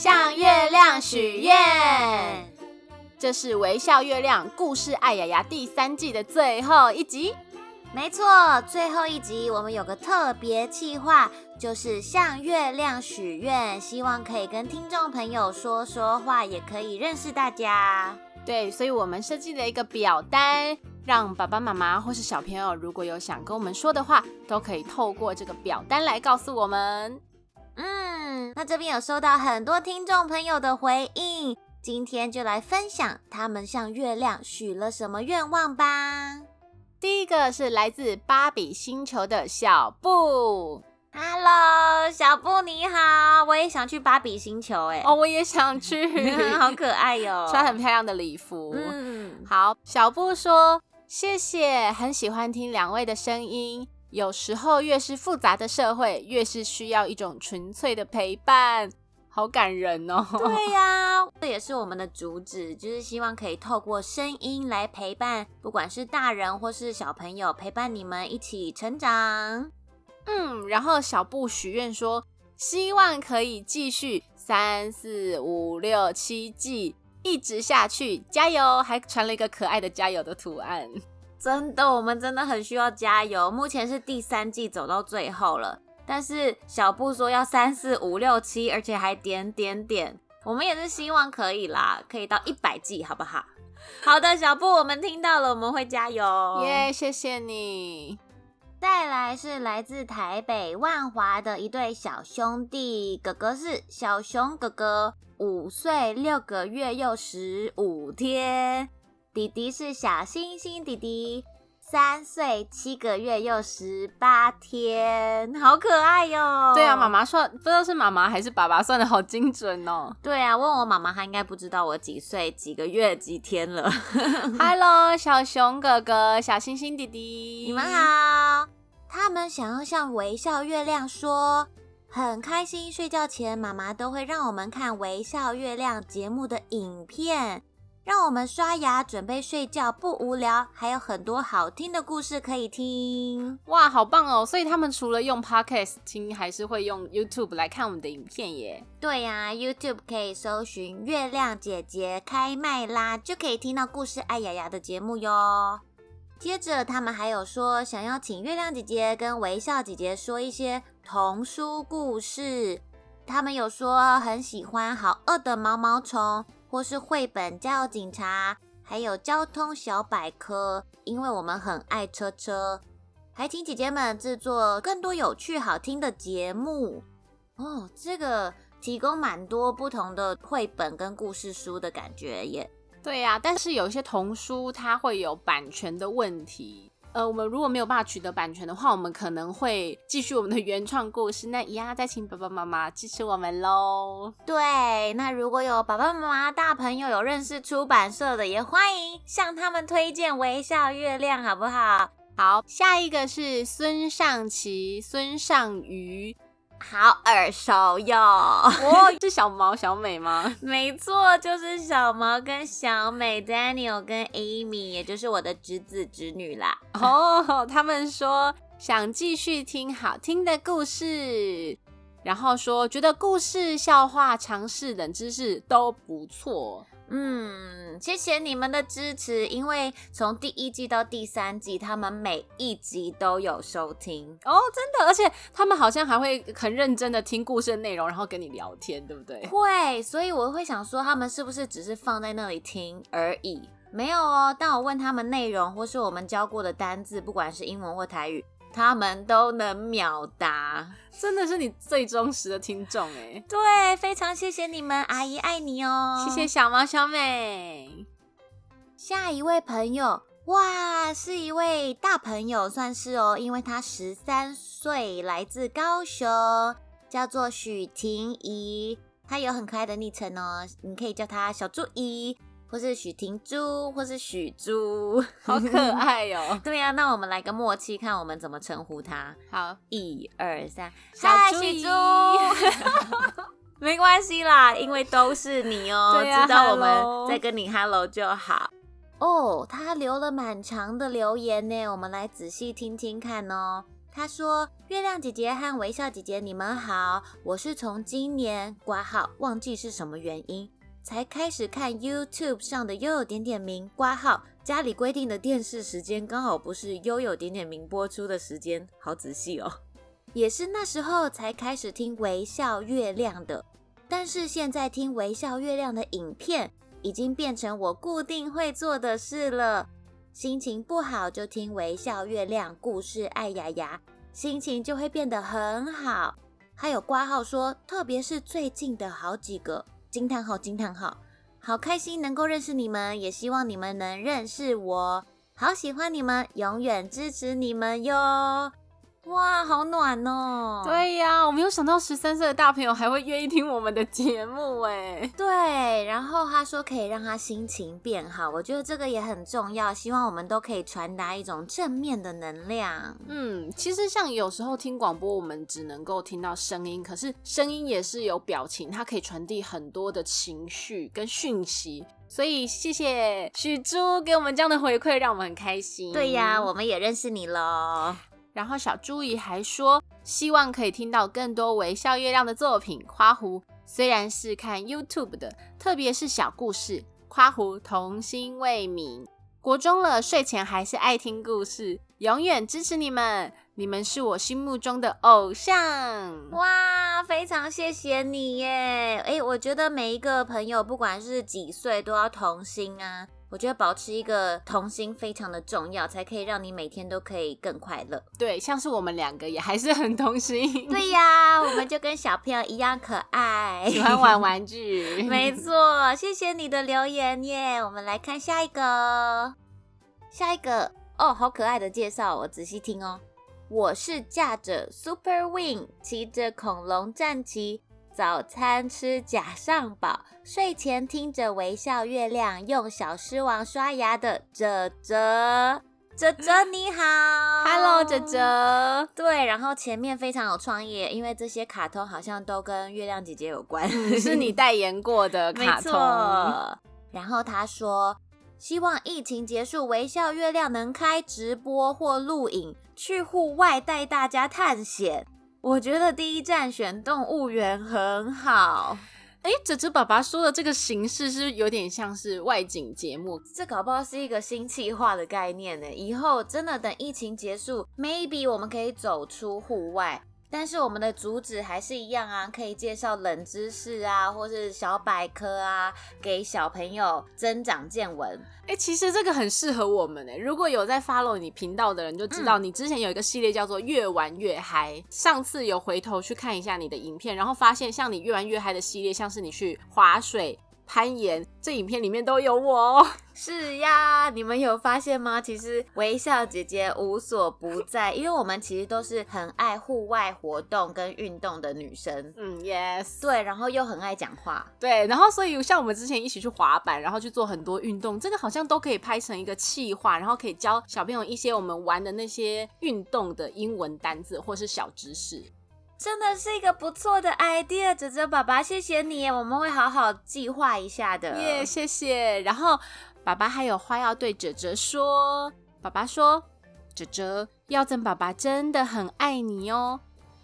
向月亮许愿。这是微笑月亮故事爱雅雅第三季的最后一集。没错，最后一集我们有个特别计划，就是向月亮许愿，希望可以跟听众朋友说说话，也可以认识大家。对，所以我们设计了一个表单，让爸爸妈妈或是小朋友，如果有想跟我们说的话，都可以透过这个表单来告诉我们。嗯，那这边有收到很多听众朋友的回应。今天就来分享他们向月亮许了什么愿望吧。第一个是来自芭比星球的小布，Hello，小布你好，我也想去芭比星球，哎，哦，我也想 去，好可爱哟，穿很漂亮的礼服。嗯，好，小布说谢谢，很喜欢听两位的声音。有时候越是复杂的社会，越是需要一种纯粹的陪伴。好感人哦！对呀，这也是我们的主旨，就是希望可以透过声音来陪伴，不管是大人或是小朋友，陪伴你们一起成长。嗯，然后小布许愿说，希望可以继续三四五六七季一直下去，加油！还传了一个可爱的加油的图案。真的，我们真的很需要加油。目前是第三季走到最后了。但是小布说要三四五六七，而且还点点点，我们也是希望可以啦，可以到一百季，好不好？好的，小布，我们听到了，我们会加油。耶，谢谢你。再来是来自台北万华的一对小兄弟，哥哥是小熊哥哥，五岁六个月又十五天，弟弟是小星星弟弟。三岁七个月又十八天，好可爱哟！对啊，妈妈算不知道是妈妈还是爸爸算的好精准哦。对啊，问我妈妈，她应该不知道我几岁、几个月、几天了。Hello，小熊哥哥、小星星弟弟，你们好。他们想要向微笑月亮说，很开心。睡觉前，妈妈都会让我们看微笑月亮节目的影片。让我们刷牙准备睡觉不无聊，还有很多好听的故事可以听。哇，好棒哦！所以他们除了用 Podcast 听，还是会用 YouTube 来看我们的影片耶。对呀，YouTube 可以搜寻“月亮姐姐开麦啦”，就可以听到故事爱牙牙的节目哟。接着他们还有说，想要请月亮姐姐跟微笑姐姐说一些童书故事。他们有说很喜欢《好饿的毛毛虫》。或是绘本《加油警察》，还有交通小百科，因为我们很爱车车，还请姐姐们制作更多有趣好听的节目哦。这个提供蛮多不同的绘本跟故事书的感觉耶。对呀，但是有些童书它会有版权的问题。呃，我们如果没有办法取得版权的话，我们可能会继续我们的原创故事。那一样再请爸爸妈妈支持我们喽。对，那如果有爸爸妈妈、大朋友有认识出版社的，也欢迎向他们推荐《微笑月亮》，好不好？好，下一个是孙尚奇、孙尚瑜。好耳熟哟！哦，是小毛小美吗？没错，就是小毛跟小美，Daniel 跟 Amy，也就是我的侄子侄女啦。哦，他们说想继续听好听的故事，然后说觉得故事、笑话、常识等知识都不错。嗯，谢谢你们的支持，因为从第一季到第三季，他们每一集都有收听哦，真的，而且他们好像还会很认真的听故事的内容，然后跟你聊天，对不对？会，所以我会想说，他们是不是只是放在那里听而已？没有哦，当我问他们内容或是我们教过的单字，不管是英文或台语。他们都能秒答，真的是你最忠实的听众哎！对，非常谢谢你们，阿姨爱你哦！谢谢小猫小美。下一位朋友，哇，是一位大朋友，算是哦，因为他十三岁，来自高雄，叫做许婷怡，他有很可爱的昵称哦，你可以叫他小猪姨。或是许婷珠，或是许珠，好可 爱哟！对呀，那我们来个默契，看我们怎么称呼他。好，一二三，小许珠，没关系啦，因为都是你哦，知道我们在跟你 hello 就好。哦，他留了蛮长的留言呢，我们来仔细听听看哦。他说：“月亮姐姐和微笑姐姐，你们好，我是从今年挂号，忘记是什么原因，才开始看 YouTube 上的悠悠点点名挂号。家里规定的电视时间刚好不是悠悠点点名播出的时间，好仔细哦。也是那时候才开始听微笑月亮的，但是现在听微笑月亮的影片，已经变成我固定会做的事了。”心情不好就听微笑月亮故事，爱牙牙，心情就会变得很好。还有挂号说，特别是最近的好几个惊叹号惊叹号，好开心能够认识你们，也希望你们能认识我，好喜欢你们，永远支持你们哟。哇，好暖哦！对呀，我没有想到十三岁的大朋友还会愿意听我们的节目哎。对，然后他说可以让他心情变好，我觉得这个也很重要。希望我们都可以传达一种正面的能量。嗯，其实像有时候听广播，我们只能够听到声音，可是声音也是有表情，它可以传递很多的情绪跟讯息。所以谢谢许珠给我们这样的回馈，让我们很开心。对呀，我们也认识你喽。然后小朱姨还说，希望可以听到更多微笑月亮的作品。夸胡虽然是看 YouTube 的，特别是小故事。夸胡童心未泯，国中了，睡前还是爱听故事，永远支持你们，你们是我心目中的偶像。哇，非常谢谢你耶！哎，我觉得每一个朋友，不管是几岁，都要童心啊。我觉得保持一个童心非常的重要，才可以让你每天都可以更快乐。对，像是我们两个也还是很童心。对呀，我们就跟小朋友一样可爱，喜欢玩玩具。没错，谢谢你的留言耶。我们来看下一个，下一个哦，好可爱的介绍，我仔细听哦。我是驾着 Super Wing，骑着恐龙战旗。早餐吃假上宝，睡前听着微笑月亮，用小狮王刷牙的哲哲，哲哲 你好，Hello 哲哲，对，然后前面非常有创意，因为这些卡通好像都跟月亮姐姐有关，是你代言过的卡通。然后他说，希望疫情结束，微笑月亮能开直播或录影，去户外带大家探险。我觉得第一站选动物园很好。哎，哲哲爸爸说的这个形式是有点像是外景节目，这搞不好是一个新计划的概念呢。以后真的等疫情结束，maybe 我们可以走出户外。但是我们的主旨还是一样啊，可以介绍冷知识啊，或是小百科啊，给小朋友增长见闻。哎，其实这个很适合我们哎，如果有在 follow 你频道的人就知道，你之前有一个系列叫做越玩越嗨。上次有回头去看一下你的影片，然后发现像你越玩越嗨的系列，像是你去划水。攀岩，这影片里面都有我。是呀，你们有发现吗？其实微笑姐姐无所不在，因为我们其实都是很爱户外活动跟运动的女生。嗯，yes，对，然后又很爱讲话。对，然后所以像我们之前一起去滑板，然后去做很多运动，这个好像都可以拍成一个气话，然后可以教小朋友一些我们玩的那些运动的英文单字或是小知识。真的是一个不错的 idea，哲哲爸爸，谢谢你，我们会好好计划一下的。耶，谢谢。然后爸爸还有话要对哲哲说，爸爸说，哲哲，耀正爸爸真的很爱你哦。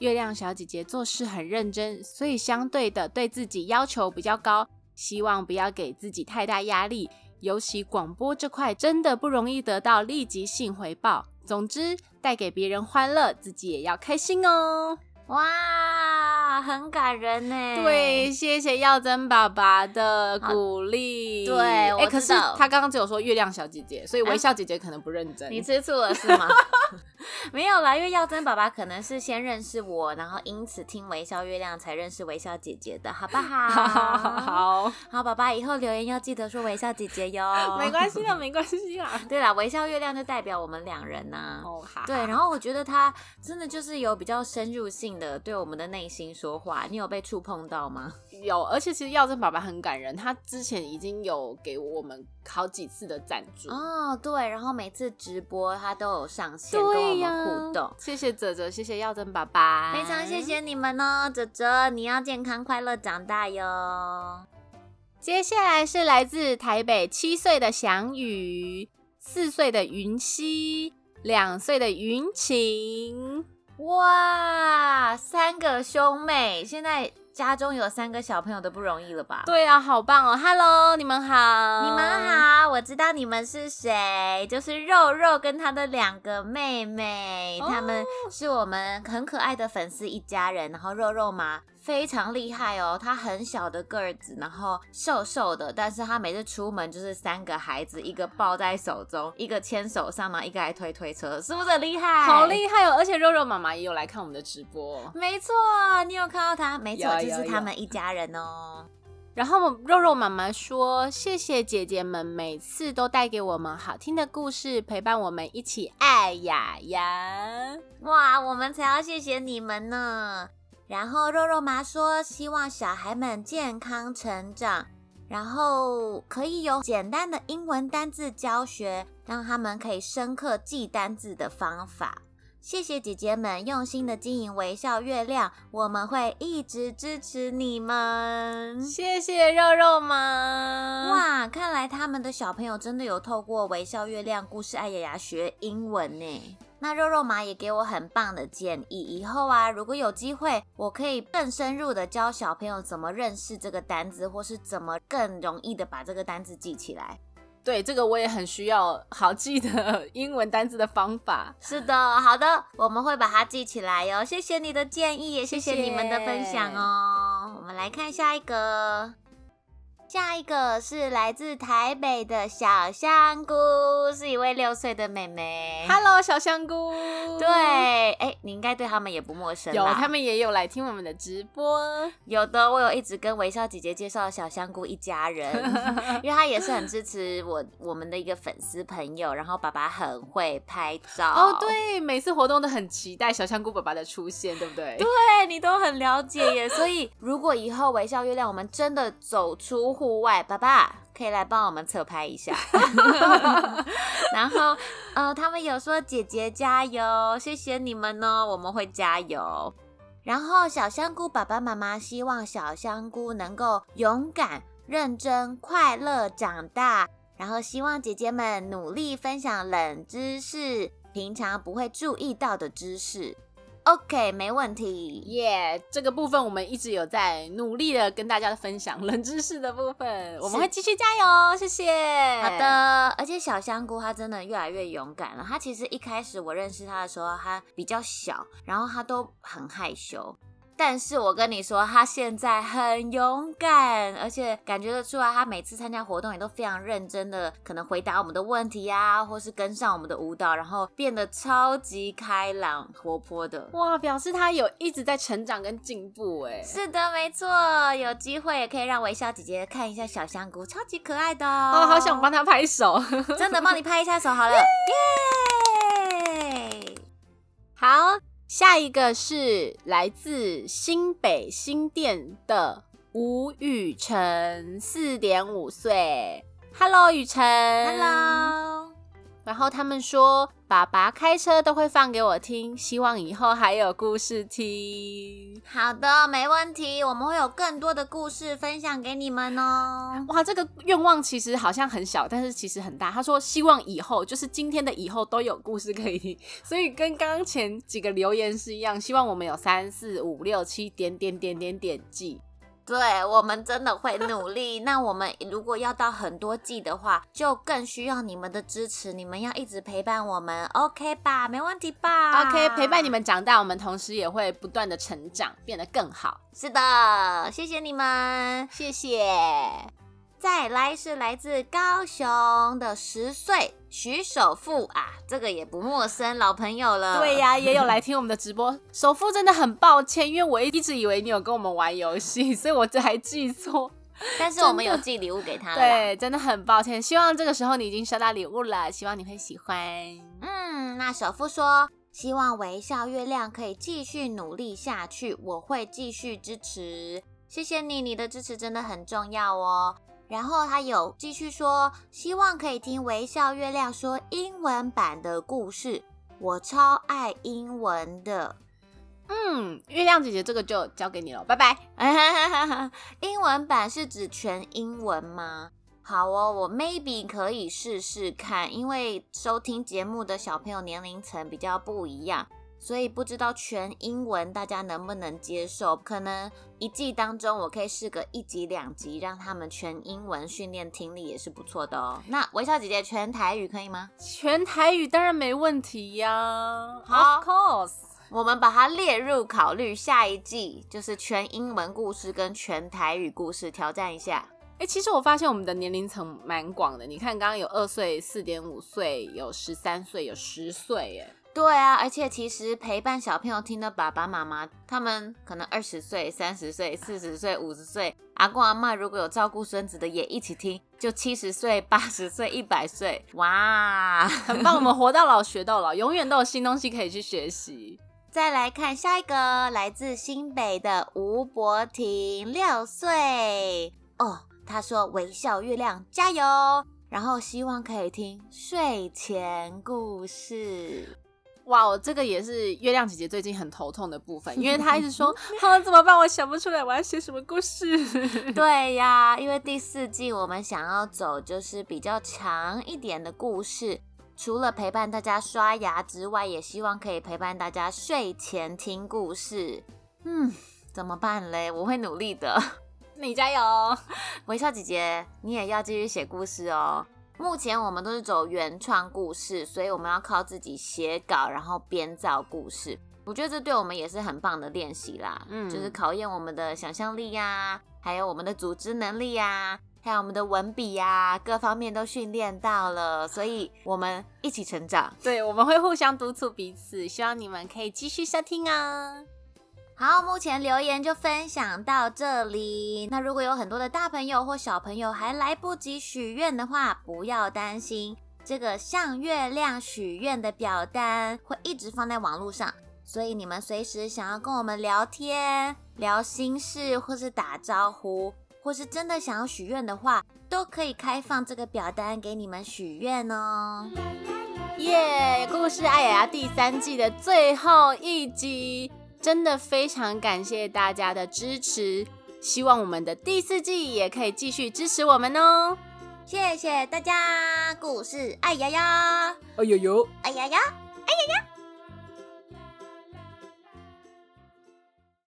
月亮小姐姐做事很认真，所以相对的对自己要求比较高，希望不要给自己太大压力。尤其广播这块真的不容易得到立即性回报。总之，带给别人欢乐，自己也要开心哦。哇，很感人呢。对，谢谢耀珍爸爸的鼓励。对，哎，可是他刚刚只有说月亮小姐姐，所以微笑姐姐可能不认真。你吃醋了是吗？没有啦，因为耀真爸爸可能是先认识我，然后因此听微笑月亮才认识微笑姐姐的，好不好？好好好，爸爸以后留言要记得说微笑姐姐哟。没关系啦，没关系啦。对啦，微笑月亮就代表我们两人呐。哦，好。对，然后我觉得他真的就是有比较深入性的对我们的内心说话，你有被触碰到吗？有，而且其实耀珍爸爸很感人，他之前已经有给我们好几次的赞助哦。对，然后每次直播他都有上线跟我们互动。谢谢泽泽，谢谢耀珍爸爸，非常谢谢你们哦，泽泽，你要健康快乐长大哟。接下来是来自台北七岁的翔宇，四岁的云溪，两岁的云晴。哇，三个兄妹，现在。家中有三个小朋友都不容易了吧？对啊，好棒哦！Hello，你们好，你们好，我知道你们是谁，就是肉肉跟他的两个妹妹，他们是我们很可爱的粉丝一家人。然后肉肉嘛。非常厉害哦，他很小的个子，然后瘦瘦的，但是他每次出门就是三个孩子，一个抱在手中，一个牵手上嘛，一个还推推车，是不是很厉害？好厉害哦！而且肉肉妈妈也有来看我们的直播，没错，你有看到他？没错，就是他们一家人哦。然后肉肉妈妈说：“谢谢姐姐们每次都带给我们好听的故事，陪伴我们一起爱雅雅。”哇，我们才要谢谢你们呢。然后肉肉妈说，希望小孩们健康成长，然后可以有简单的英文单字教学，让他们可以深刻记单字的方法。谢谢姐姐们用心的经营微笑月亮，我们会一直支持你们。谢谢肉肉妈。哇，看来他们的小朋友真的有透过微笑月亮故事爱牙牙学英文呢。那肉肉妈也给我很棒的建议，以后啊，如果有机会，我可以更深入的教小朋友怎么认识这个单字，或是怎么更容易的把这个单字记起来。对，这个我也很需要好记的 英文单字的方法。是的，好的，我们会把它记起来哟。谢谢你的建议，也谢谢你们的分享哦。我们来看下一个。下一个是来自台北的小香菇，是一位六岁的妹妹。Hello，小香菇。对，哎，你应该对他们也不陌生。有，他们也有来听我们的直播。有的，我有一直跟微笑姐姐介绍小香菇一家人，因为她也是很支持我我们的一个粉丝朋友。然后爸爸很会拍照。哦，对，每次活动都很期待小香菇爸爸的出现，对不对？对你都很了解耶。所以如果以后微笑月亮我们真的走出。户外，爸爸可以来帮我们侧拍一下。然后，呃，他们有说姐姐加油，谢谢你们哦，我们会加油。然后，小香菇爸爸妈妈希望小香菇能够勇敢、认真、快乐长大。然后，希望姐姐们努力分享冷知识，平常不会注意到的知识。OK，没问题。耶，这个部分我们一直有在努力的跟大家分享冷知识的部分，我们会继续加油。谢谢。好的，而且小香菇它真的越来越勇敢了。它其实一开始我认识它的时候，它比较小，然后它都很害羞。但是我跟你说，他现在很勇敢，而且感觉得出来，他每次参加活动也都非常认真的，可能回答我们的问题呀，或是跟上我们的舞蹈，然后变得超级开朗活泼的。哇，表示他有一直在成长跟进步哎。是的，没错，有机会也可以让微笑姐姐看一下小香菇，超级可爱的哦。好想帮他拍手，真的帮你拍一下手好了。耶！好。下一个是来自新北新店的吴雨辰，四点五岁。Hello，雨辰。Hello。然后他们说，爸爸开车都会放给我听，希望以后还有故事听。好的，没问题，我们会有更多的故事分享给你们哦。哇，这个愿望其实好像很小，但是其实很大。他说，希望以后就是今天的以后都有故事可以听，所以跟刚刚前几个留言是一样，希望我们有三四五六七点点点点点记。对我们真的会努力。那我们如果要到很多季的话，就更需要你们的支持。你们要一直陪伴我们，OK 吧？没问题吧？OK，陪伴你们长大，我们同时也会不断的成长，变得更好。是的，谢谢你们，谢谢。再来是来自高雄的十岁徐首富啊，这个也不陌生，老朋友了。对呀，也有来听我们的直播。首富真的很抱歉，因为我一直以为你有跟我们玩游戏，所以我这还记错。但是我们有寄礼物给他。对，真的很抱歉。希望这个时候你已经收到礼物了，希望你会喜欢。嗯，那首富说，希望微笑月亮可以继续努力下去，我会继续支持。谢谢你，你的支持真的很重要哦。然后他有继续说，希望可以听微笑月亮说英文版的故事，我超爱英文的。嗯，月亮姐姐这个就交给你了，拜拜。英文版是指全英文吗？好哦，我 maybe 可以试试看，因为收听节目的小朋友年龄层比较不一样，所以不知道全英文大家能不能接受。可能一季当中我可以试个一集两集，让他们全英文训练听力也是不错的哦。那微笑姐姐全台语可以吗？全台语当然没问题呀。好，Of course，我们把它列入考虑，下一季就是全英文故事跟全台语故事挑战一下。哎，其实我发现我们的年龄层蛮广的。你看，刚刚有二岁、四点五岁，有十三岁，有十岁，哎，对啊。而且其实陪伴小朋友听的爸爸妈妈，他们可能二十岁、三十岁、四十岁、五十岁，阿公阿妈如果有照顾孙子的也一起听，就七十岁、八十岁、一百岁，哇，很棒！我们活到老 学到老，永远都有新东西可以去学习。再来看下一个，来自新北的吴博婷，六岁哦。他说：“微笑月亮，加油！然后希望可以听睡前故事。哇，这个也是月亮姐姐最近很头痛的部分，因为她一直说：好怎么办？我想不出来，我要写什么故事？对呀，因为第四季我们想要走就是比较长一点的故事，除了陪伴大家刷牙之外，也希望可以陪伴大家睡前听故事。嗯，怎么办嘞？我会努力的。”你加油，微笑姐姐，你也要继续写故事哦。目前我们都是走原创故事，所以我们要靠自己写稿，然后编造故事。我觉得这对我们也是很棒的练习啦，嗯，就是考验我们的想象力呀，还有我们的组织能力呀，还有我们的文笔呀，各方面都训练到了，所以我们一起成长。对，我们会互相督促彼此，希望你们可以继续收听啊。好，目前留言就分享到这里。那如果有很多的大朋友或小朋友还来不及许愿的话，不要担心，这个向月亮许愿的表单会一直放在网络上，所以你们随时想要跟我们聊天、聊心事，或是打招呼，或是真的想要许愿的话，都可以开放这个表单给你们许愿哦。耶！故事爱雅雅第三季的最后一集。真的非常感谢大家的支持，希望我们的第四季也可以继续支持我们哦！谢谢大家，故事爱呀呀，哎呦呦，哎呀呀。